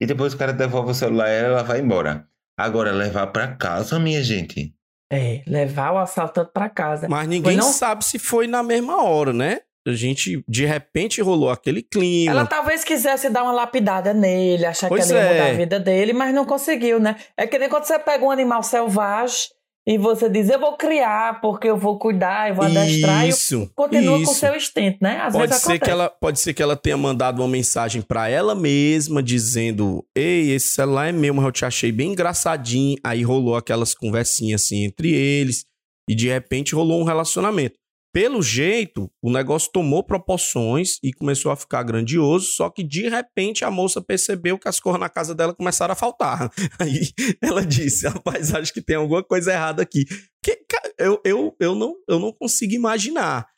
E depois o cara devolve o celular e ela vai embora. Agora, levar pra casa, minha gente. É, levar o assaltante pra casa. Mas ninguém não- sabe se foi na mesma hora, né? A gente, de repente, rolou aquele clima. Ela talvez quisesse dar uma lapidada nele, achar Pois que ela ia é. mudar a vida dele, mas não conseguiu, né? É que nem quando você pega um animal selvagem e você diz, eu vou criar, porque eu vou cuidar, eu vou adestrar, Isso, e continua com o isso. seu instinto, né? Às Pode vezes ser, que ela, pode ser que ela tenha mandado uma mensagem pra ela mesma dizendo: Ei, esse celular é meu, mas eu te achei bem engraçadinho. Aí rolou aquelas conversinhas assim entre eles e de repente rolou um relacionamento. Pelo jeito, o negócio tomou proporções e começou a ficar grandioso, só que de repente a moça percebeu que as cores na casa dela começaram a faltar. Aí ela disse: Rapaz, acho que tem alguma coisa errada aqui. Que, eu, eu, eu, não, eu não consigo imaginar.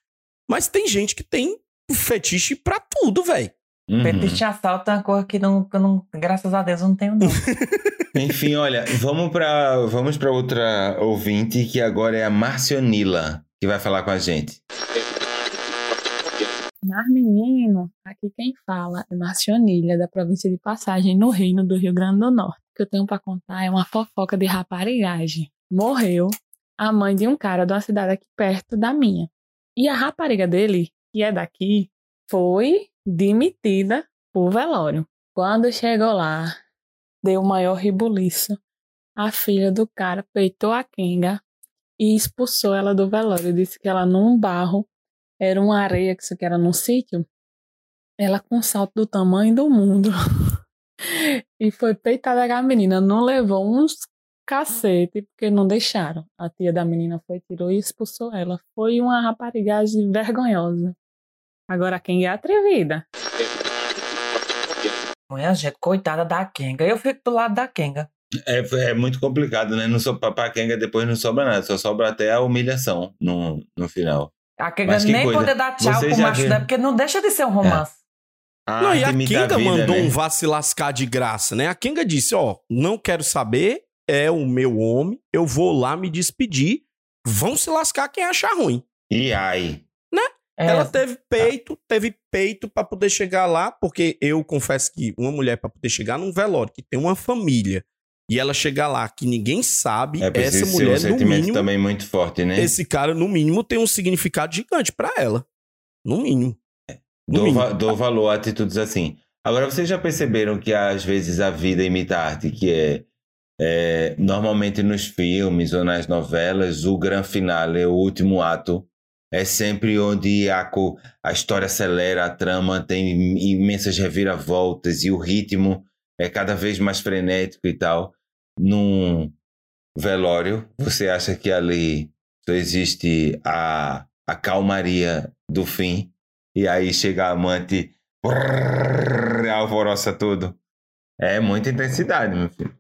Mas tem gente que tem fetiche pra tudo, velho. Uhum. Fetiche assalto é uma coisa que, não, que não, graças a Deus, eu não tenho, não. Enfim, olha, vamos para vamos pra outra ouvinte, que agora é a Marcionila, que vai falar com a gente. Mas, menino, aqui quem fala é Marcionilha, da província de Passagem, no Reino do Rio Grande do Norte. O que eu tenho pra contar é uma fofoca de raparigagem. Morreu a mãe de um cara de uma cidade aqui perto da minha. E a rapariga dele, que é daqui, foi demitida por velório. Quando chegou lá, deu maior ribuliço. A filha do cara peitou a Kenga e expulsou ela do velório. Disse que ela num barro era uma areia que isso aqui era num sítio. Ela com um salto do tamanho do mundo. e foi peitada a menina. Não levou uns cacete, porque não deixaram. A tia da menina foi, tirou e expulsou ela. Foi uma raparigagem vergonhosa. Agora quem é atrevida? Minha gente, coitada da Kenga. Eu fico do lado da Kenga. É, é muito complicado, né? Não so, pra Kenga depois não sobra nada, só sobra até a humilhação no, no final. A Kenga nem coisa. poder dar tchau Vocês pro macho dela, porque não deixa de ser um romance. A não, e a Kenga mandou né? um vá se lascar de graça, né? A Kenga disse: Ó, não quero saber, é o meu homem, eu vou lá me despedir, vão se lascar quem achar ruim. E ai. É, Ela teve peito, teve peito pra poder chegar lá, porque eu confesso que uma mulher pra poder chegar num velório que tem uma família e ela chegar lá que ninguém sabe, É essa ser um mulher no mínimo, também muito forte, né? esse cara no mínimo tem um significado gigante pra ela, no mínimo. No Dou, mínimo. va- dou valor a atitudes assim. Agora, vocês já perceberam que às vezes a vida imita a arte, que é, é, normalmente nos filmes ou nas novelas, o grande finale, o último ato, é sempre onde a, a história acelera, a trama tem imensas reviravoltas e o ritmo é cada vez mais frenético e tal. Num velório, você acha que ali só existe a, a calmaria do fim e aí chega a amante, brrr, alvoroça tudo. É muita intensidade, meu filho.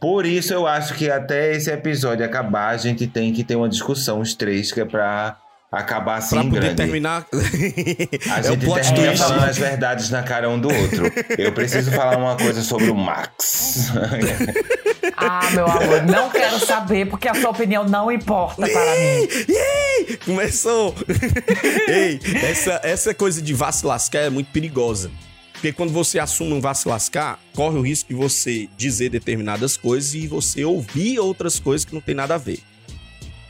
Por isso eu acho que até esse episódio acabar, a gente tem que ter uma discussão, os três, que é pra acabar assim Pra poder grande. terminar. A é o gente plot termina twist. falando as verdades na cara um do outro. Eu preciso falar uma coisa sobre o Max. Ah, meu amor, não quero saber, porque a sua opinião não importa para mim. Começou! Ei, essa, essa coisa de vá se lascar é muito perigosa. Porque quando você assume um vá se lascar, corre o risco de você dizer determinadas coisas e você ouvir outras coisas que não tem nada a ver.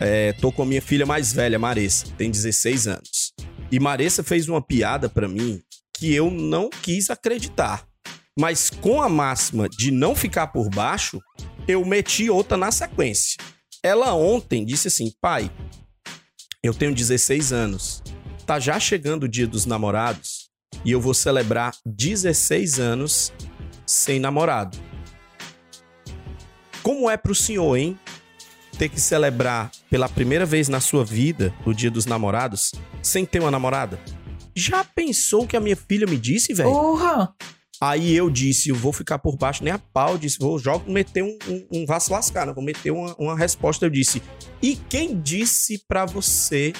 É, tô com a minha filha mais velha, Maressa, tem 16 anos. E Maressa fez uma piada pra mim que eu não quis acreditar. Mas com a máxima de não ficar por baixo, eu meti outra na sequência. Ela ontem disse assim: pai, eu tenho 16 anos. Tá já chegando o dia dos namorados e eu vou celebrar 16 anos sem namorado. Como é pro senhor, hein? Ter que celebrar pela primeira vez na sua vida o dia dos namorados sem ter uma namorada? Já pensou o que a minha filha me disse, velho? Porra! Aí eu disse, eu vou ficar por baixo, nem a pau. Eu disse, vou jogo, meter um, um, um vá se lascar, né? Vou meter uma, uma resposta. Eu disse, e quem disse pra você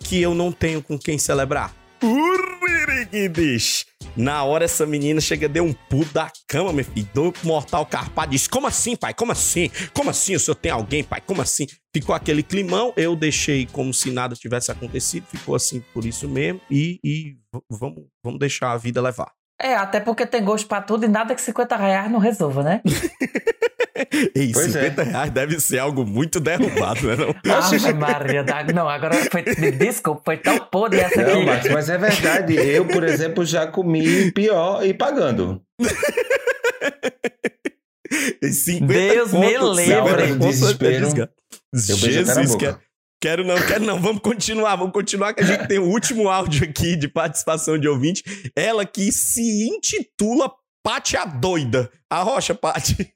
que eu não tenho com quem celebrar? Uririquidis. Na hora essa menina chega, deu um pulo da cama, meu filho. Do mortal carpado. Disse: Como assim, pai? Como assim? Como assim? O senhor tem alguém, pai? Como assim? Ficou aquele climão. Eu deixei como se nada tivesse acontecido. Ficou assim por isso mesmo. E, e vamos, vamos deixar a vida levar. É, até porque tem gosto pra tudo e nada que 50 reais não resolva, né? Ei, Pois é. 50 reais deve ser algo muito derrubado, né? Não? Ave Maria, da- não, agora foi, me desculpa, foi tão podre essa Não, aqui. Max, mas é verdade. Eu, por exemplo, já comi pior e pagando. E 50 Deus me conto, livre. desespero. até na Jesus, quero, quero não, quero não. Vamos continuar, vamos continuar que a gente tem o último áudio aqui de participação de ouvinte. Ela que se intitula Pati a Doida. A Rocha, Pati.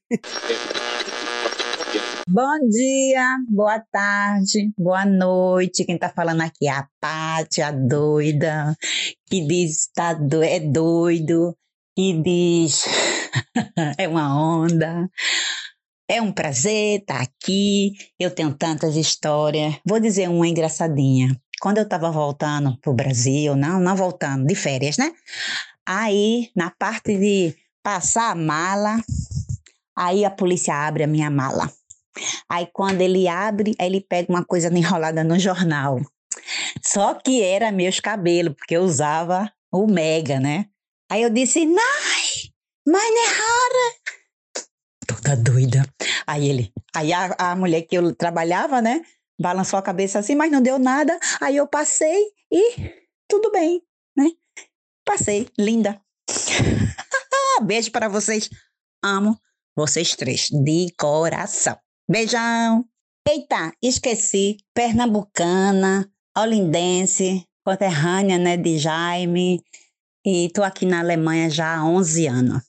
Bom dia, boa tarde, boa noite. Quem tá falando aqui é a Paty, a doida, que diz tá do, é doido, que diz é uma onda. É um prazer estar aqui. Eu tenho tantas histórias. Vou dizer uma engraçadinha. Quando eu estava voltando pro Brasil, não, não voltando, de férias, né? Aí, na parte de passar a mala, aí a polícia abre a minha mala. Aí quando ele abre, ele pega uma coisa enrolada no jornal. Só que era meus cabelos, porque eu usava o Mega, né? Aí eu disse, Nai, mas não é rara. Toda doida. Aí ele, aí a, a mulher que eu trabalhava, né? Balançou a cabeça assim, mas não deu nada. Aí eu passei e tudo bem? Passei, linda. Beijo para vocês. Amo vocês três, de coração. Beijão. Eita, esqueci. Pernambucana, olindense, conterrânea, né, de Jaime. E tô aqui na Alemanha já há 11 anos.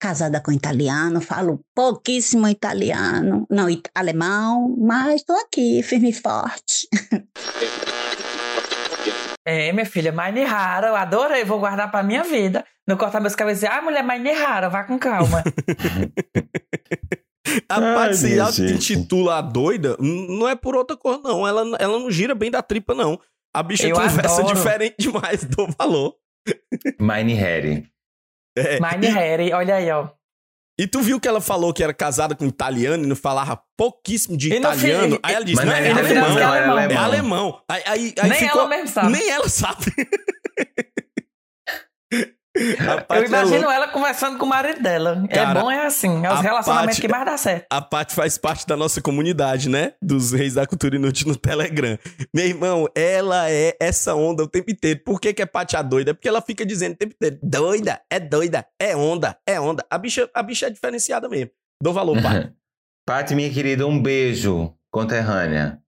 Casada com italiano, falo pouquíssimo italiano, não, alemão, mas tô aqui, firme e forte. É, minha filha, Mine Rara, eu adorei, vou guardar pra minha vida. Não cortar meus cabelos e dizer, ah, mulher, Mine Rara, vá com calma. A Ai, Paty se minha intitula a doida, não é por outra cor, não. Ela, ela não gira bem da tripa, não. A bicha Eu conversa adoro. diferente demais do valor. Mine Harry. É. Mine Harry, olha aí, ó. E tu viu que ela falou que era casada com italiano e não falava pouquíssimo de E no italiano? fim- aí ela disse, Mas não, não é é alemão, é é é alemão. alemão. Aí, aí, aí Nem ficou... ela mesmo sabe. Nem ela sabe. A Eu Paty é imagino louca. ela conversando com o marido dela. Cara, é bom, é assim. É os relacionamentos Paty- que mais dá certo. A Paty faz parte da nossa comunidade, né? Dos Reis da Cultura Inútil no Telegram. Meu irmão, ela é essa onda o tempo inteiro. Por que, que é Paty a doida? Porque ela fica dizendo o tempo inteiro: doida, é doida, é onda, é onda. A bicha, a bicha é diferenciada mesmo. Dou valor, pai. Paty, minha querida, um beijo, conterrânea.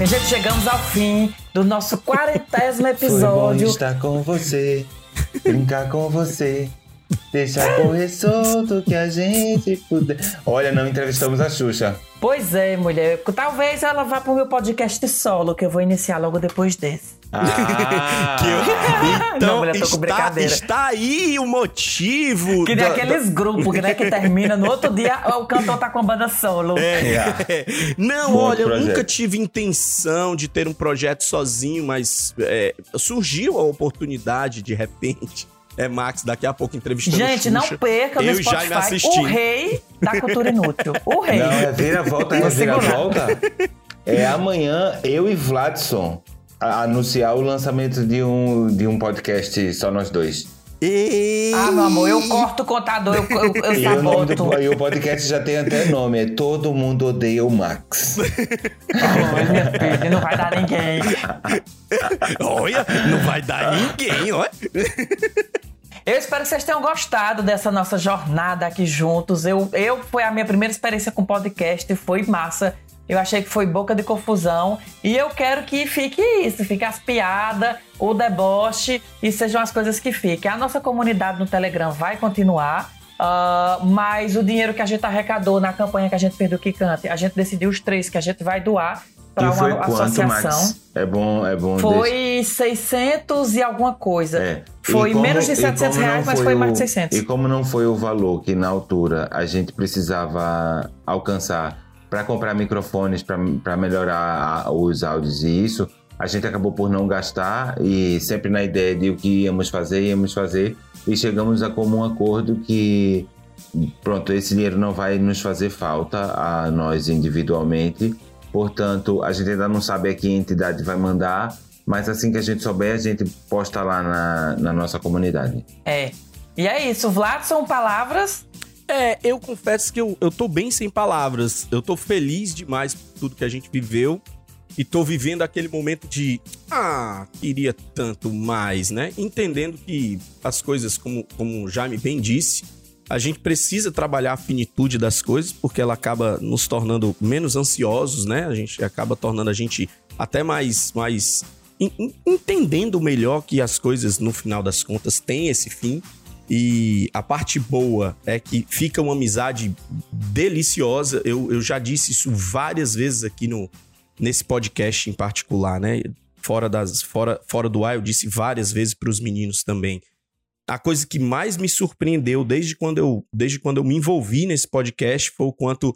Minha gente, chegamos ao fim do nosso quarentésimo Foi bom episódio. estar com você, brincar com você, deixar correr solto que a gente puder. Olha, não entrevistamos a Xuxa. Pois é, mulher. Talvez ela vá pro meu podcast solo, que eu vou iniciar logo depois desse. Ah, Que eu- Então, Não, mulher, tô com está, brincadeira. está aí o motivo. Que nem da- aqueles grupos que, né, que termina no outro dia, o cantor tá com a banda solo. É. Não, Bom olha, eu projeto. nunca tive intenção de ter um projeto sozinho, mas é, surgiu a oportunidade de repente. É, Max, daqui a pouco entrevistando Gente, não Xuxa. perca no Eu já me Spotify assisti. o rei da cultura inútil. O rei. Não, é vira-volta, é Vou segurar. vira-volta. É amanhã eu e Vladson a- anunciar o lançamento de um, de um podcast só nós dois. E... Ah, meu amor, eu corto o contador, eu, eu, eu E o, saboto. do, e o podcast já tem até nome, é Todo Mundo Odeia o Max. Minha filha, não vai dar ninguém. Olha, não vai dar ninguém, olha. Eu espero que vocês tenham gostado dessa nossa jornada aqui juntos. Eu, eu foi a minha primeira experiência com podcast, foi massa. Eu achei que foi boca de confusão. E eu quero que fique isso, fique as piadas, o deboche e sejam as coisas que fiquem. A nossa comunidade no Telegram vai continuar. Uh, mas o dinheiro que a gente arrecadou na campanha que a gente fez do Que Cante, a gente decidiu os três que a gente vai doar para E uma quanto, associação. Max? É bom, é bom. deixa- Foi 600 e alguma coisa. É. Foi como- menos de e 700 como não reais, mas foi mais de o- 600. E como não foi o valor que na altura a gente precisava alcançar para comprar microfones para melhorar a- os áudios e isso, a gente acabou por não gastar e sempre na ideia de o que íamos fazer, íamos fazer e chegamos a comum acordo que pronto, esse dinheiro não vai nos fazer falta a nós individualmente. Portanto, a gente ainda não sabe a que entidade vai mandar, mas assim que a gente souber, a gente posta lá na, na nossa comunidade. É. E é isso, Vlad, são palavras. É, eu confesso que eu, eu tô bem sem palavras. Eu tô feliz demais por tudo que a gente viveu. E tô vivendo aquele momento de. Ah, queria tanto mais, né? Entendendo que as coisas, como, como o Jaime bem disse, a gente precisa trabalhar a finitude das coisas, porque ela acaba nos tornando menos ansiosos, né? A gente acaba tornando a gente até mais. mais entendendo melhor que as coisas, no final das contas, têm esse fim. E a parte boa é que fica uma amizade deliciosa. Eu, eu já disse isso várias vezes aqui no, nesse podcast em particular, né? Fora, das, fora, fora do ar, eu disse várias vezes para os meninos também. A coisa que mais me surpreendeu desde quando eu, desde quando eu me envolvi nesse podcast foi o quanto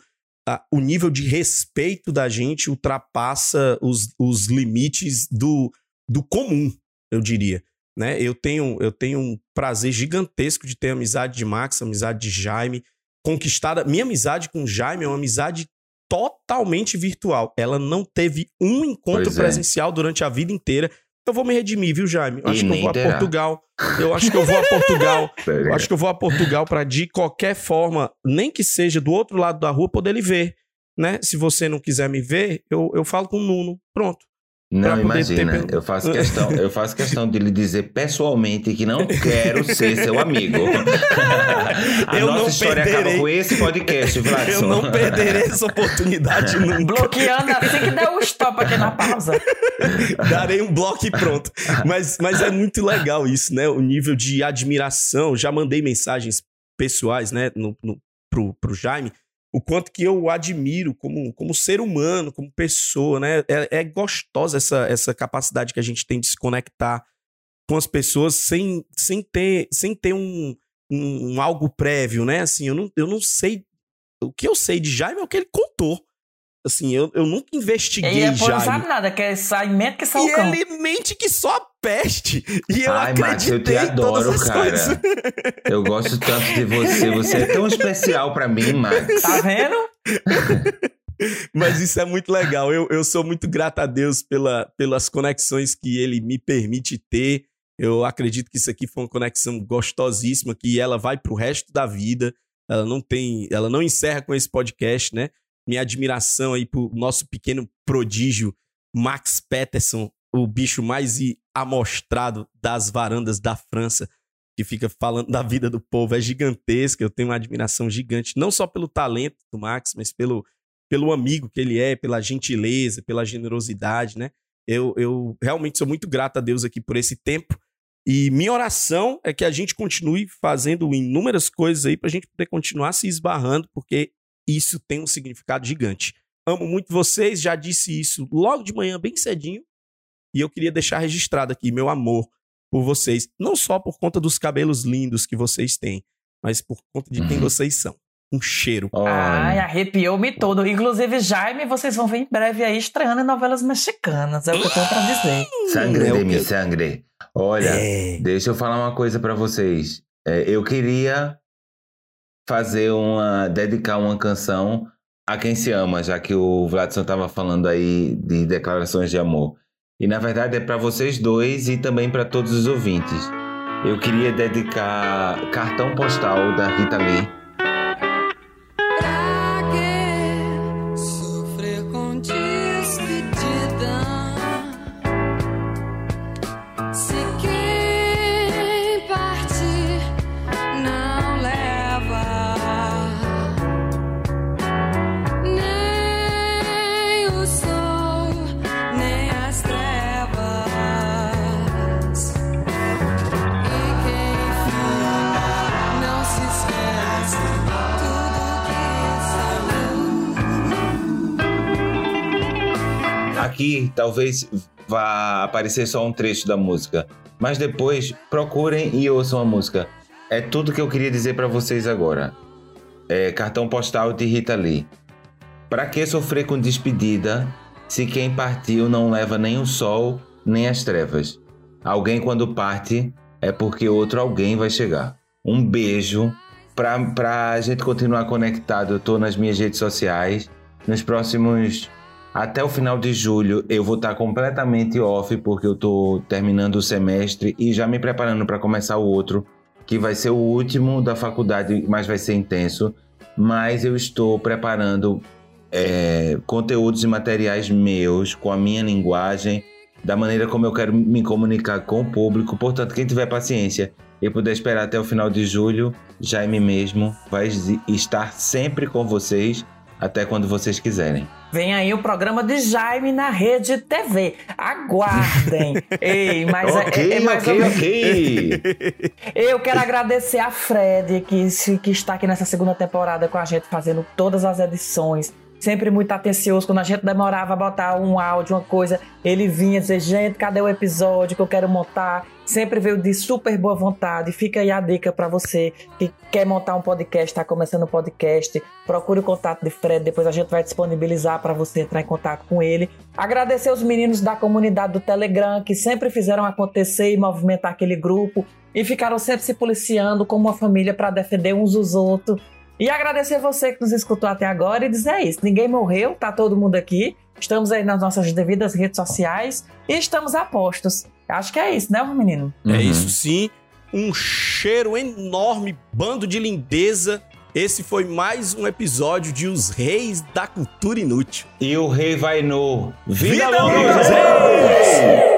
ah, o nível de respeito da gente ultrapassa os, os limites do, do comum, eu diria né? Eu tenho, eu tenho um prazer gigantesco de ter amizade de Max, amizade de Jaime, conquistada. Minha amizade com o Jaime é uma amizade totalmente virtual. Ela não teve um encontro é. presencial durante a vida inteira. Eu vou me redimir, viu, Jaime? Eu acho que eu vou a. Portugal. Eu acho que eu vou a Portugal. Eu acho que eu vou a Portugal para de qualquer forma, nem que seja do outro lado da rua, poder lhe ver. Né? Se você não quiser me ver, eu, eu falo com o Nuno. Pronto. Não, ter imagina, pelo- eu faço questão, eu faço questão de lhe dizer pessoalmente que não quero ser seu amigo. A Eu nossa não história perderei. acaba com esse podcast, Vladson. Eu não perderei essa oportunidade nunca. Bloqueando assim que der o stop aqui na pausa. Darei um bloco e pronto. Mas, mas é muito legal isso, né? O nível de admiração. Já mandei mensagens pessoais, né, no, no, pro, pro Jaime. O quanto que eu o admiro como, como ser humano, como pessoa, né? É, é gostosa essa, essa capacidade que a gente tem de se conectar com as pessoas sem, sem ter, sem ter um, um, um algo prévio, né? Assim, eu não, eu não sei. O que eu sei de Jaime é o que ele contou. Assim, eu, eu nunca investiguei E é, pô, não sabe nada, que é saimento que E salcão. ele mente que só a peste. E eu Ai, Max, eu te acreditei em todas adoro, cara. coisas. Eu gosto tanto de você. Você é tão especial pra mim, Max. Tá vendo? Mas isso é muito legal. Eu, eu sou muito grato a Deus pela, pelas conexões que ele me permite ter. Eu acredito que isso aqui foi uma conexão gostosíssima, que ela vai pro resto da vida. Ela não tem, ela não encerra com esse podcast, né? Minha admiração aí pro nosso pequeno prodígio Max Peterson, o bicho mais amostrado das varandas da França, que fica falando da vida do povo, é gigantesca. Eu tenho uma admiração gigante, não só pelo talento do Max, mas pelo, pelo amigo que ele é, pela gentileza, pela generosidade, né? Eu, eu realmente sou muito grato a Deus aqui por esse tempo. E minha oração é que a gente continue fazendo inúmeras coisas aí pra gente poder continuar se esbarrando, porque isso tem um significado gigante. Amo muito vocês, já disse isso logo de manhã, bem cedinho. E eu queria deixar registrado aqui meu amor por vocês, não só por conta dos cabelos lindos que vocês têm, mas por conta de quem vocês são. Um cheiro. Ai, arrepiou-me todo. Inclusive, Jaime, vocês vão ver em breve aí estreando em novelas mexicanas. É o que eu tenho pra dizer. Sangre É de mi sangre. Olha, É. deixa eu falar uma coisa pra vocês. É, eu queria fazer uma. dedicar uma canção a quem se ama, já que o Vladson tava falando aí de declarações de amor. E na verdade é pra vocês dois e também pra todos os ouvintes. Eu queria dedicar Cartão Postal da Rita Lee. Talvez vá aparecer só um trecho da música. Mas depois procurem e ouçam a música. É tudo que eu queria dizer para vocês agora. É cartão postal de Rita Lee. Pra que sofrer com despedida se quem partiu não leva nem o sol nem as trevas? Alguém quando parte é porque outro alguém vai chegar. Um beijo pra, pra gente continuar conectado. Eu tô nas minhas redes sociais. Nos próximos. Até o final de julho eu vou estar completamente off porque eu tô terminando o semestre e já me preparando para começar o outro, que vai ser o último da faculdade, mas vai ser intenso. Mas eu estou preparando é, conteúdos e materiais meus com a minha linguagem, da maneira como eu quero me comunicar com o público. Portanto, quem tiver paciência e puder esperar até o final de julho, Jaime mesmo vai estar sempre com vocês até quando vocês quiserem. Vem aí o programa de Jaime na Rede TV. Aguardem. Ei, mas Ok, é, é mais ok, ok. Eu quero agradecer a Fred, que, que está aqui nessa segunda temporada com a gente, fazendo todas as edições. Sempre muito atencioso. Quando a gente demorava a botar um áudio, uma coisa, ele vinha dizer: gente, cadê o episódio que eu quero montar? Sempre veio de super boa vontade. Fica aí a dica para você que quer montar um podcast, está começando um podcast. Procure o contato de Fred, depois a gente vai disponibilizar para você entrar em contato com ele. Agradecer os meninos da comunidade do Telegram que sempre fizeram acontecer e movimentar aquele grupo e ficaram sempre se policiando como uma família para defender uns os outros. E agradecer você que nos escutou até agora e dizer é isso: ninguém morreu, tá todo mundo aqui. Estamos aí nas nossas devidas redes sociais e estamos a postos. Acho que é isso, né, menino? É isso sim. Um cheiro enorme, bando de lindeza. Esse foi mais um episódio de Os Reis da Cultura Inútil. E o rei vai no. Vida longa longa reis!